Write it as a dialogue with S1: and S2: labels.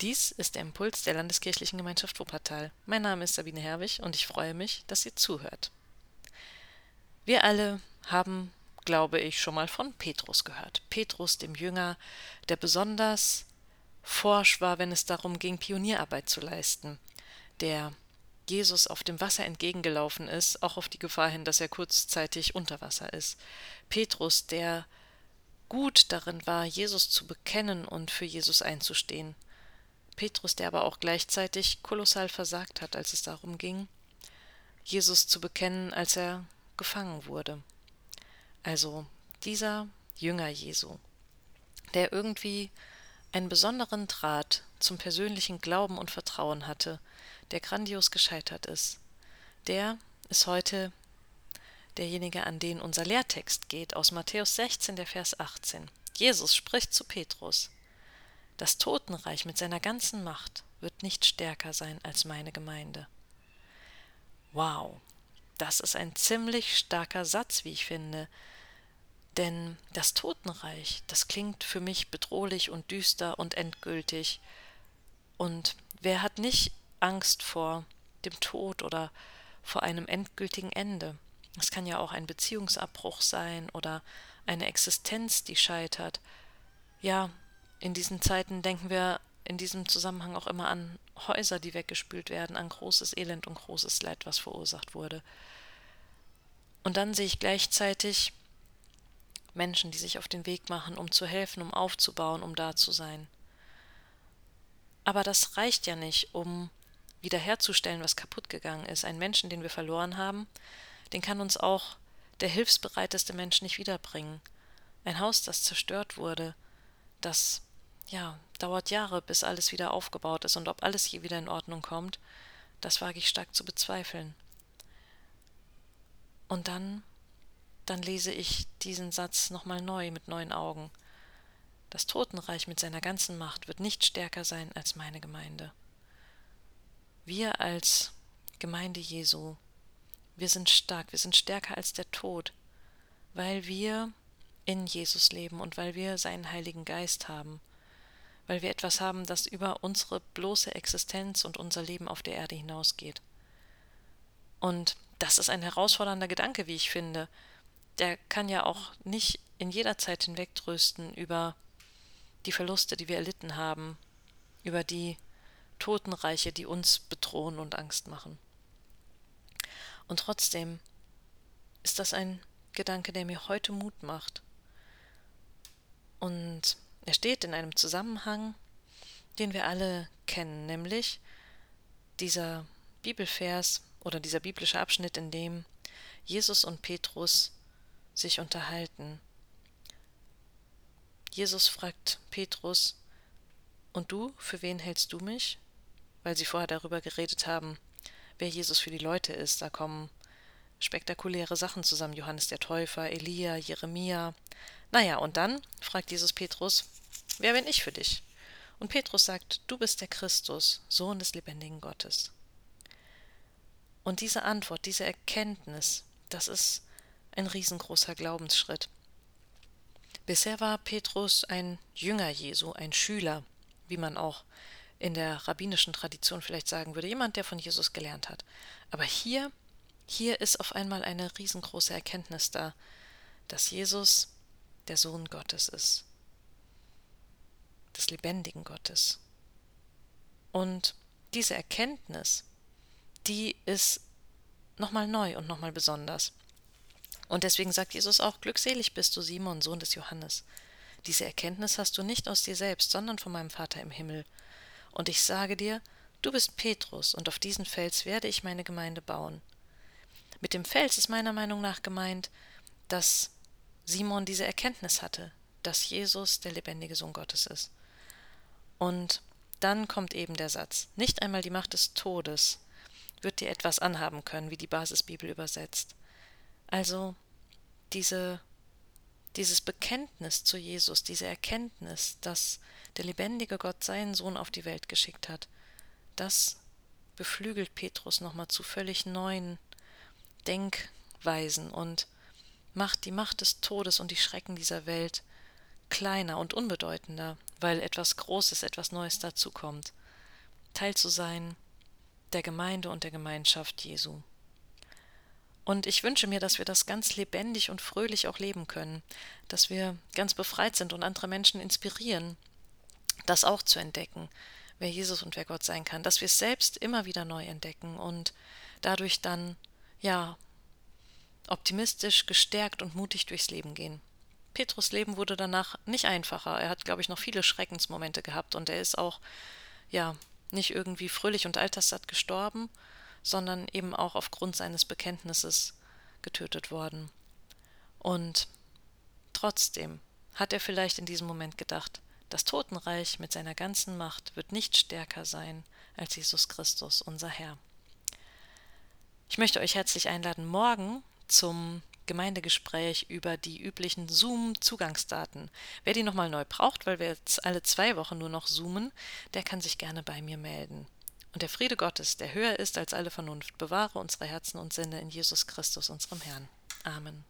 S1: Dies ist der Impuls der Landeskirchlichen Gemeinschaft Wuppertal. Mein Name ist Sabine Herwig und ich freue mich, dass ihr zuhört. Wir alle haben, glaube ich, schon mal von Petrus gehört. Petrus, dem Jünger, der besonders forsch war, wenn es darum ging, Pionierarbeit zu leisten, der Jesus auf dem Wasser entgegengelaufen ist, auch auf die Gefahr hin, dass er kurzzeitig unter Wasser ist. Petrus, der gut darin war, Jesus zu bekennen und für Jesus einzustehen. Petrus, der aber auch gleichzeitig kolossal versagt hat, als es darum ging, Jesus zu bekennen, als er gefangen wurde. Also dieser Jünger Jesu, der irgendwie einen besonderen Draht zum persönlichen Glauben und Vertrauen hatte, der grandios gescheitert ist, der ist heute derjenige, an den unser Lehrtext geht, aus Matthäus 16, der Vers 18. Jesus spricht zu Petrus. Das Totenreich mit seiner ganzen Macht wird nicht stärker sein als meine Gemeinde. Wow, das ist ein ziemlich starker Satz, wie ich finde. Denn das Totenreich, das klingt für mich bedrohlich und düster und endgültig. Und wer hat nicht Angst vor dem Tod oder vor einem endgültigen Ende? Es kann ja auch ein Beziehungsabbruch sein oder eine Existenz, die scheitert. Ja, in diesen Zeiten denken wir in diesem Zusammenhang auch immer an Häuser, die weggespült werden, an großes Elend und großes Leid, was verursacht wurde. Und dann sehe ich gleichzeitig Menschen, die sich auf den Weg machen, um zu helfen, um aufzubauen, um da zu sein. Aber das reicht ja nicht, um wiederherzustellen, was kaputt gegangen ist. Ein Menschen, den wir verloren haben, den kann uns auch der hilfsbereiteste Mensch nicht wiederbringen. Ein Haus, das zerstört wurde, das ja, dauert Jahre, bis alles wieder aufgebaut ist und ob alles je wieder in Ordnung kommt, das wage ich stark zu bezweifeln. Und dann, dann lese ich diesen Satz nochmal neu mit neuen Augen. Das Totenreich mit seiner ganzen Macht wird nicht stärker sein als meine Gemeinde. Wir als Gemeinde Jesu, wir sind stark, wir sind stärker als der Tod, weil wir in Jesus leben und weil wir seinen Heiligen Geist haben weil wir etwas haben, das über unsere bloße Existenz und unser Leben auf der Erde hinausgeht. Und das ist ein herausfordernder Gedanke, wie ich finde. Der kann ja auch nicht in jeder Zeit hinwegtrösten über die Verluste, die wir erlitten haben, über die Totenreiche, die uns bedrohen und Angst machen. Und trotzdem ist das ein Gedanke, der mir heute Mut macht. Und er steht in einem Zusammenhang, den wir alle kennen, nämlich dieser Bibelvers oder dieser biblische Abschnitt, in dem Jesus und Petrus sich unterhalten. Jesus fragt Petrus, und du, für wen hältst du mich? Weil sie vorher darüber geredet haben, wer Jesus für die Leute ist. Da kommen spektakuläre Sachen zusammen. Johannes der Täufer, Elia, Jeremia. Naja, und dann fragt Jesus Petrus, Wer bin ich für dich? Und Petrus sagt, du bist der Christus, Sohn des lebendigen Gottes. Und diese Antwort, diese Erkenntnis, das ist ein riesengroßer Glaubensschritt. Bisher war Petrus ein Jünger Jesu, ein Schüler, wie man auch in der rabbinischen Tradition vielleicht sagen würde, jemand, der von Jesus gelernt hat. Aber hier, hier ist auf einmal eine riesengroße Erkenntnis da, dass Jesus der Sohn Gottes ist des lebendigen Gottes. Und diese Erkenntnis, die ist nochmal neu und nochmal besonders. Und deswegen sagt Jesus auch, glückselig bist du, Simon, Sohn des Johannes. Diese Erkenntnis hast du nicht aus dir selbst, sondern von meinem Vater im Himmel. Und ich sage dir, du bist Petrus, und auf diesen Fels werde ich meine Gemeinde bauen. Mit dem Fels ist meiner Meinung nach gemeint, dass Simon diese Erkenntnis hatte, dass Jesus der lebendige Sohn Gottes ist. Und dann kommt eben der Satz, nicht einmal die Macht des Todes wird dir etwas anhaben können, wie die Basisbibel übersetzt. Also diese, dieses Bekenntnis zu Jesus, diese Erkenntnis, dass der lebendige Gott seinen Sohn auf die Welt geschickt hat, das beflügelt Petrus nochmal zu völlig neuen Denkweisen und macht die Macht des Todes und die Schrecken dieser Welt kleiner und unbedeutender, weil etwas Großes, etwas Neues dazukommt. Teil zu sein der Gemeinde und der Gemeinschaft Jesu. Und ich wünsche mir, dass wir das ganz lebendig und fröhlich auch leben können, dass wir ganz befreit sind und andere Menschen inspirieren, das auch zu entdecken, wer Jesus und wer Gott sein kann, dass wir es selbst immer wieder neu entdecken und dadurch dann, ja, optimistisch, gestärkt und mutig durchs Leben gehen. Petrus Leben wurde danach nicht einfacher. Er hat, glaube ich, noch viele Schreckensmomente gehabt und er ist auch, ja, nicht irgendwie fröhlich und alterssatt gestorben, sondern eben auch aufgrund seines Bekenntnisses getötet worden. Und trotzdem hat er vielleicht in diesem Moment gedacht, das Totenreich mit seiner ganzen Macht wird nicht stärker sein als Jesus Christus, unser Herr. Ich möchte euch herzlich einladen, morgen zum Gemeindegespräch über die üblichen Zoom-Zugangsdaten. Wer die nochmal neu braucht, weil wir jetzt alle zwei Wochen nur noch zoomen, der kann sich gerne bei mir melden. Und der Friede Gottes, der höher ist als alle Vernunft, bewahre unsere Herzen und Sinne in Jesus Christus, unserem Herrn. Amen.